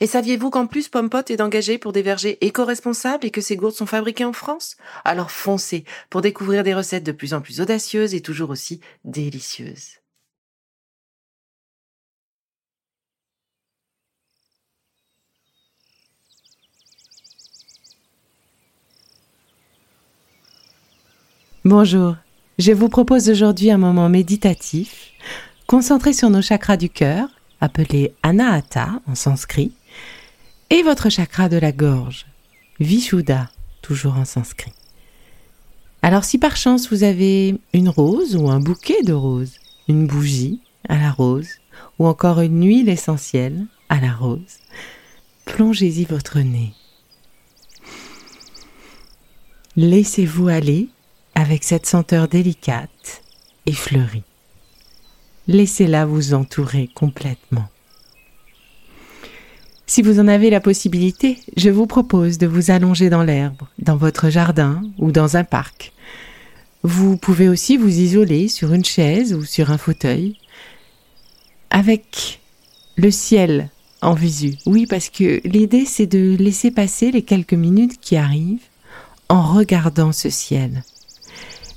Et saviez-vous qu'en plus Pompot est engagé pour des vergers éco-responsables et que ces gourdes sont fabriquées en France? Alors foncez pour découvrir des recettes de plus en plus audacieuses et toujours aussi délicieuses. Bonjour, je vous propose aujourd'hui un moment méditatif, concentré sur nos chakras du cœur, appelés Anahata en sanskrit, et votre chakra de la gorge, Vishuddha, toujours en sanskrit. Alors si par chance vous avez une rose ou un bouquet de roses, une bougie à la rose, ou encore une huile essentielle à la rose, plongez-y votre nez. Laissez-vous aller avec cette senteur délicate et fleurie. Laissez-la vous entourer complètement. Si vous en avez la possibilité, je vous propose de vous allonger dans l'herbe, dans votre jardin ou dans un parc. Vous pouvez aussi vous isoler sur une chaise ou sur un fauteuil avec le ciel en visu. Oui, parce que l'idée c'est de laisser passer les quelques minutes qui arrivent en regardant ce ciel.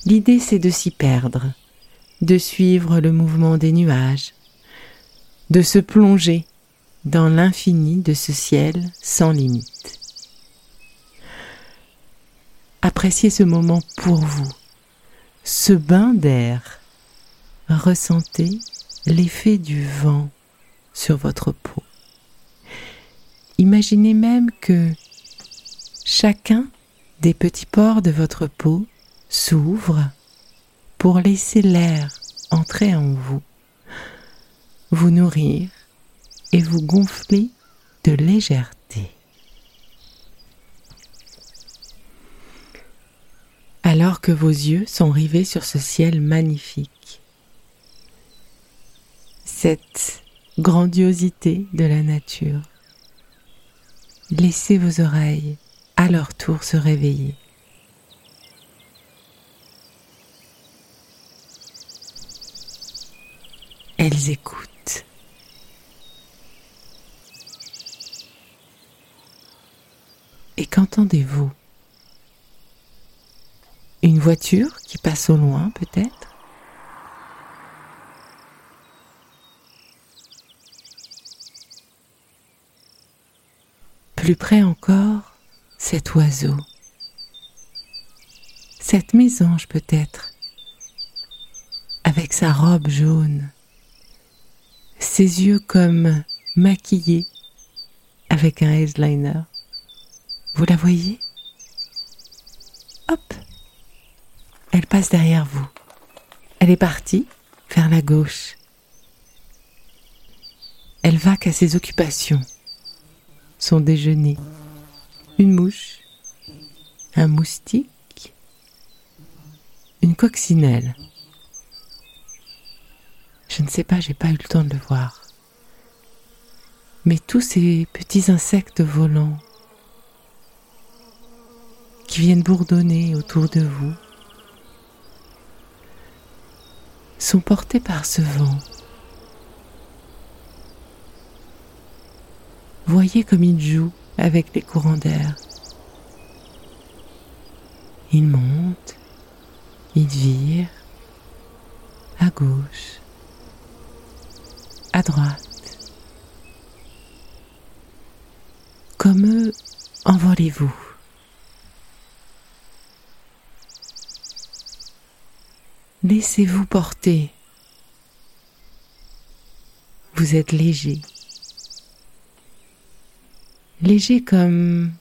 L'idée c'est de s'y perdre, de suivre le mouvement des nuages, de se plonger dans l'infini de ce ciel sans limite. Appréciez ce moment pour vous, ce bain d'air. Ressentez l'effet du vent sur votre peau. Imaginez même que chacun des petits pores de votre peau s'ouvre pour laisser l'air entrer en vous, vous nourrir et vous gonfler de légèreté. Alors que vos yeux sont rivés sur ce ciel magnifique, cette grandiosité de la nature, laissez vos oreilles à leur tour se réveiller. Elles écoutent. Et qu'entendez-vous? Une voiture qui passe au loin peut-être? Plus près encore, cet oiseau, cette mésange peut-être, avec sa robe jaune, ses yeux comme maquillés. Avec un headliner. Vous la voyez Hop Elle passe derrière vous. Elle est partie vers la gauche. Elle va qu'à ses occupations. Son déjeuner. Une mouche. Un moustique. Une coccinelle. Je ne sais pas, j'ai pas eu le temps de le voir. Mais tous ces petits insectes volants qui viennent bourdonner autour de vous sont portés par ce vent. Voyez comme il joue avec les courants d'air. Il monte, il vire à gauche, à droite. Comme eux, envolez-vous. Laissez-vous porter Vous êtes léger. Léger comme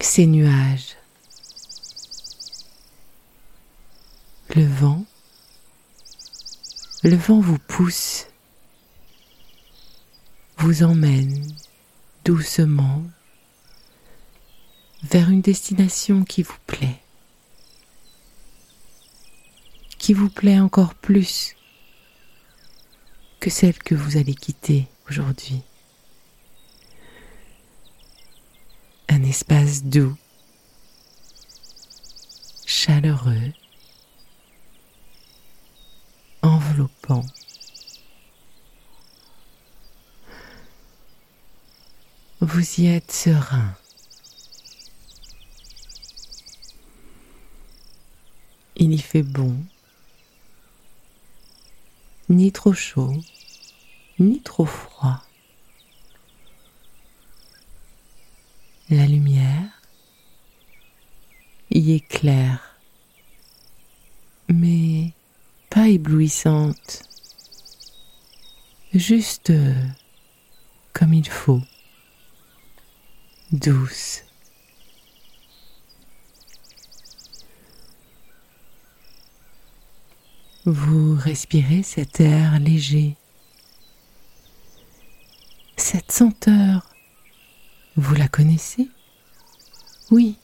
ces nuages. Le vent, le vent vous pousse, vous emmène doucement vers une destination qui vous plaît, qui vous plaît encore plus que celle que vous allez quitter aujourd'hui. Un espace doux, chaleureux, enveloppant. Vous y êtes serein. Il y fait bon, ni trop chaud, ni trop froid. La lumière y est claire, mais pas éblouissante, juste comme il faut, douce. Vous respirez cet air léger, cette senteur, vous la connaissez? Oui,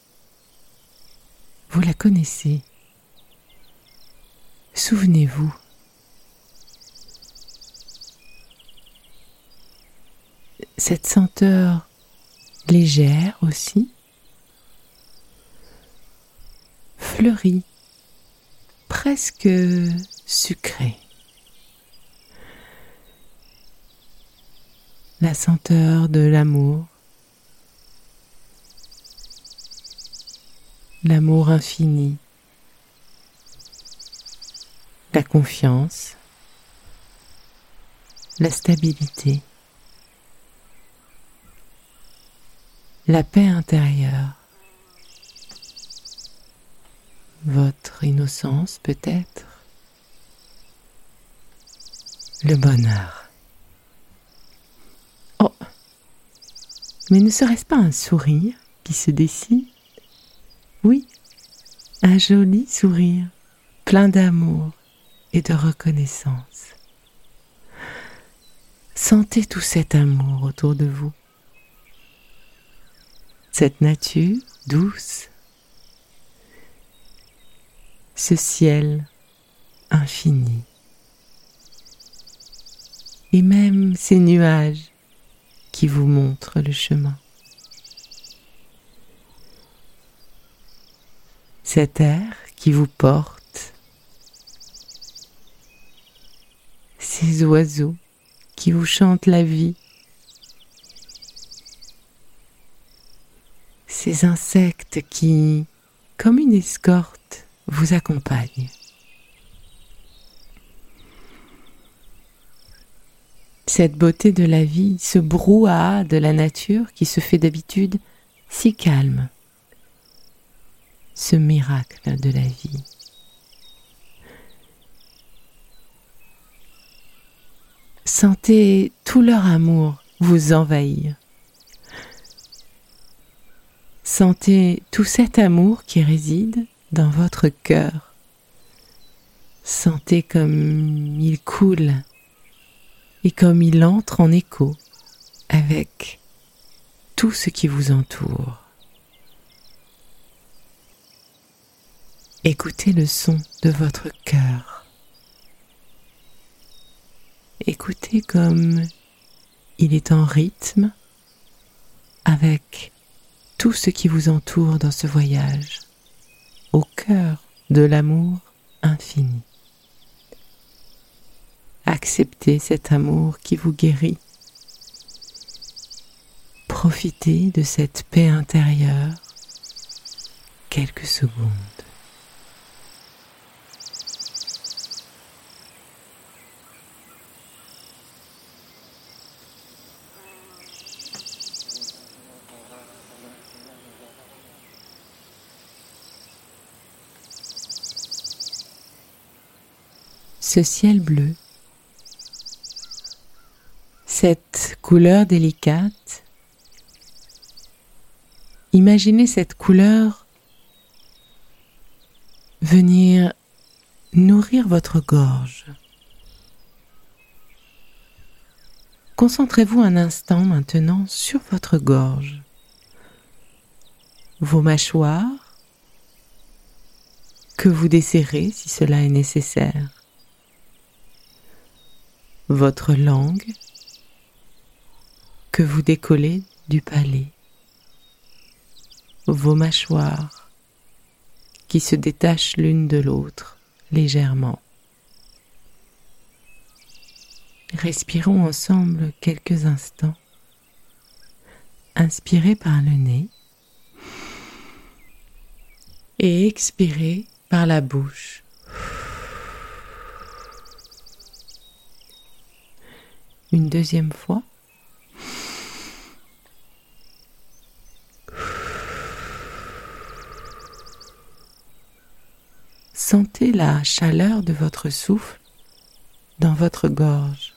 vous la connaissez. Souvenez-vous. Cette senteur légère aussi, fleurie presque sucré. La senteur de l'amour, l'amour infini, la confiance, la stabilité, la paix intérieure. Votre innocence peut-être, le bonheur. Oh, mais ne serait-ce pas un sourire qui se dessine? Oui, un joli sourire, plein d'amour et de reconnaissance. Sentez tout cet amour autour de vous, cette nature douce ce ciel infini. Et même ces nuages qui vous montrent le chemin. Cet air qui vous porte. Ces oiseaux qui vous chantent la vie. Ces insectes qui, comme une escorte, vous accompagne. Cette beauté de la vie, ce brouhaha de la nature qui se fait d'habitude si calme, ce miracle de la vie. Sentez tout leur amour vous envahir. Sentez tout cet amour qui réside dans votre cœur. Sentez comme il coule et comme il entre en écho avec tout ce qui vous entoure. Écoutez le son de votre cœur. Écoutez comme il est en rythme avec tout ce qui vous entoure dans ce voyage de l'amour infini. Acceptez cet amour qui vous guérit. Profitez de cette paix intérieure quelques secondes. Ce ciel bleu, couleur délicate, imaginez cette couleur venir nourrir votre gorge. Concentrez-vous un instant maintenant sur votre gorge, vos mâchoires, que vous desserrez si cela est nécessaire, votre langue, que vous décollez du palais, vos mâchoires qui se détachent l'une de l'autre légèrement. Respirons ensemble quelques instants. Inspirez par le nez et expirez par la bouche. Une deuxième fois. Sentez la chaleur de votre souffle dans votre gorge.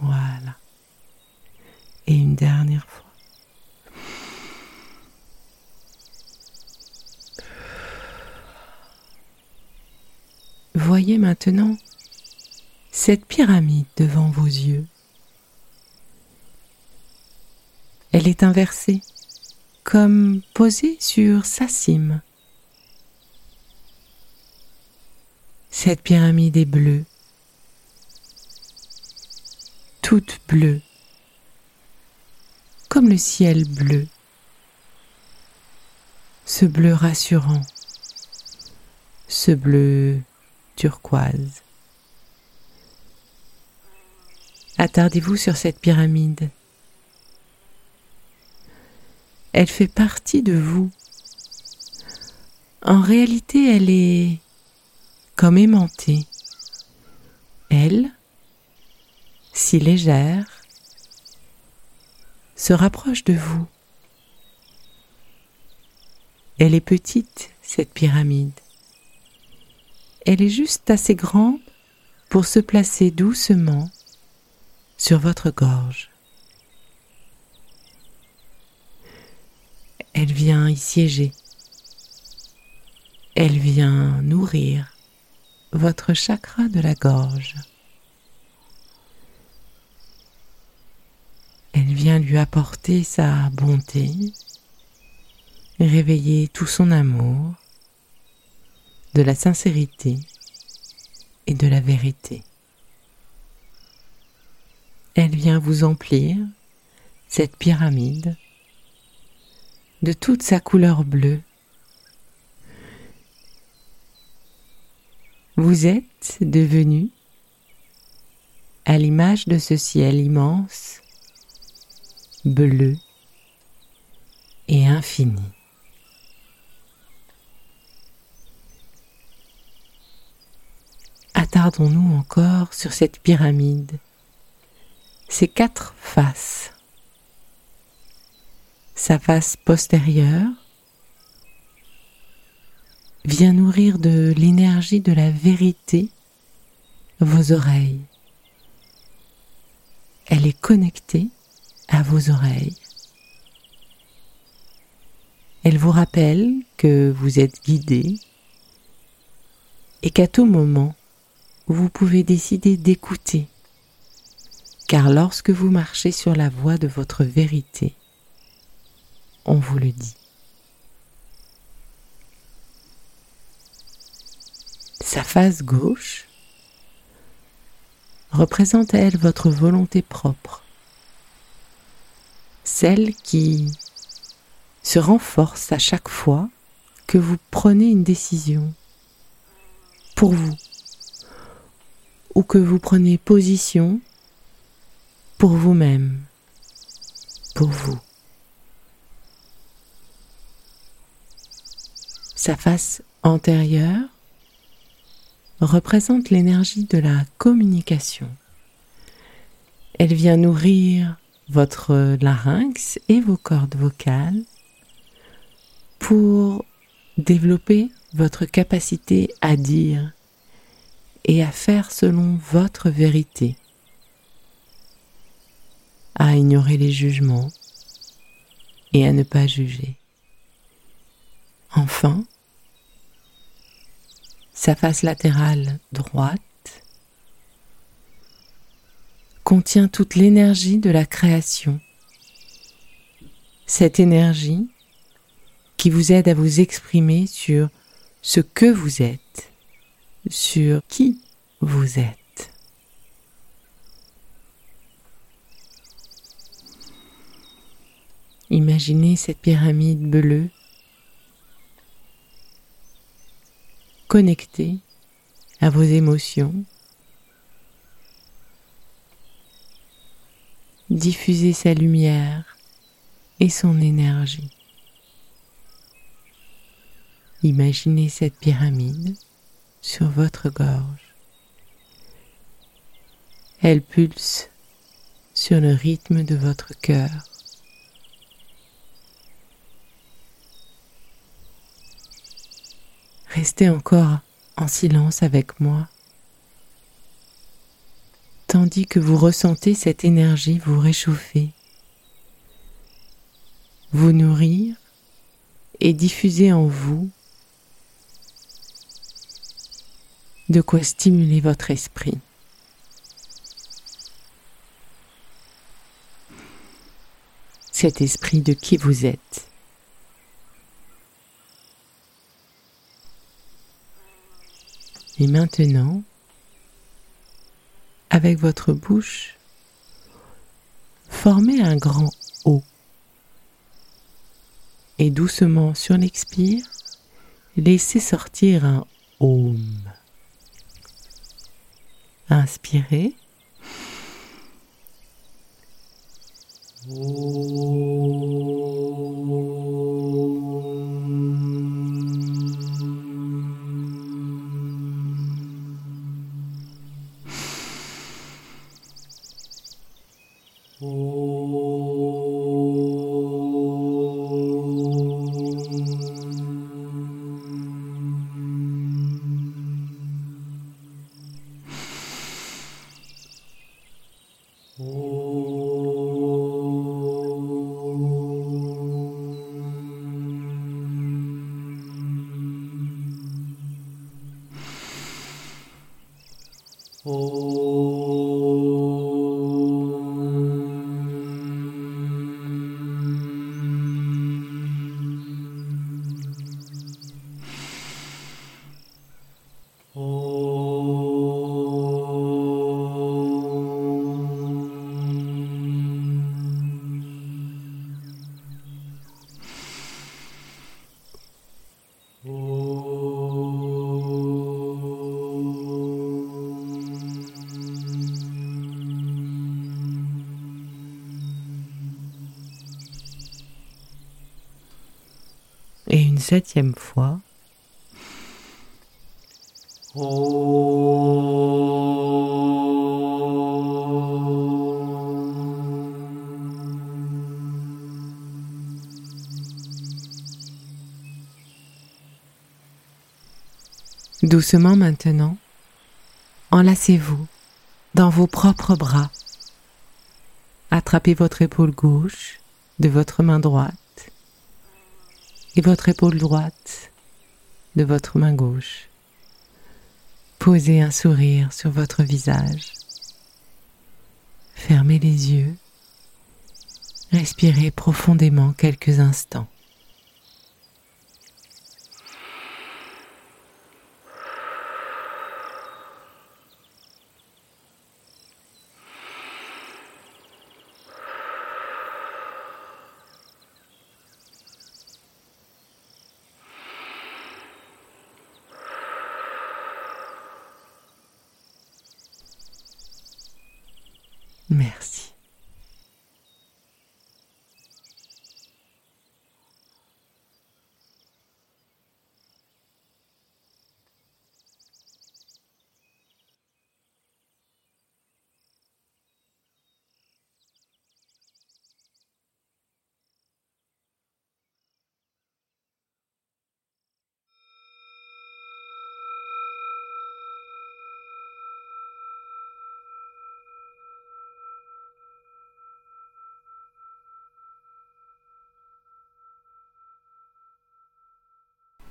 Voilà. Et une dernière fois. Voyez maintenant cette pyramide devant vos yeux. Elle est inversée, comme posée sur sa cime. Cette pyramide est bleue, toute bleue, comme le ciel bleu, ce bleu rassurant, ce bleu turquoise. Attardez-vous sur cette pyramide. Elle fait partie de vous. En réalité, elle est comme aimantée. Elle, si légère, se rapproche de vous. Elle est petite, cette pyramide. Elle est juste assez grande pour se placer doucement sur votre gorge. Elle vient y siéger. Elle vient nourrir votre chakra de la gorge. Elle vient lui apporter sa bonté, réveiller tout son amour, de la sincérité et de la vérité. Elle vient vous emplir, cette pyramide, de toute sa couleur bleue. Vous êtes devenu, à l'image de ce ciel immense, bleu et infini. Attardons-nous encore sur cette pyramide, ces quatre faces sa face postérieure vient nourrir de l'énergie de la vérité vos oreilles. Elle est connectée à vos oreilles. Elle vous rappelle que vous êtes guidé et qu'à tout moment, vous pouvez décider d'écouter. Car lorsque vous marchez sur la voie de votre vérité, on vous le dit. Sa face gauche représente à elle votre volonté propre, celle qui se renforce à chaque fois que vous prenez une décision pour vous ou que vous prenez position pour vous-même, pour vous. Sa face antérieure représente l'énergie de la communication. Elle vient nourrir votre larynx et vos cordes vocales pour développer votre capacité à dire et à faire selon votre vérité, à ignorer les jugements et à ne pas juger. Enfin, sa face latérale droite contient toute l'énergie de la création. Cette énergie qui vous aide à vous exprimer sur ce que vous êtes, sur qui vous êtes. Imaginez cette pyramide bleue connectée à vos émotions. Diffusez sa lumière et son énergie. Imaginez cette pyramide sur votre gorge. Elle pulse sur le rythme de votre cœur. Restez encore en silence avec moi, tandis que vous ressentez cette énergie vous réchauffer, vous nourrir et diffuser en vous de quoi stimuler votre esprit. Cet esprit de qui vous êtes. Et maintenant, avec votre bouche, formez un grand O. Et doucement sur l'expire, laissez sortir un Om. Inspirez. Septième fois. Doucement maintenant, enlacez-vous dans vos propres bras. Attrapez votre épaule gauche de votre main droite et votre épaule droite de votre main gauche. Posez un sourire sur votre visage. Fermez les yeux. Respirez profondément quelques instants.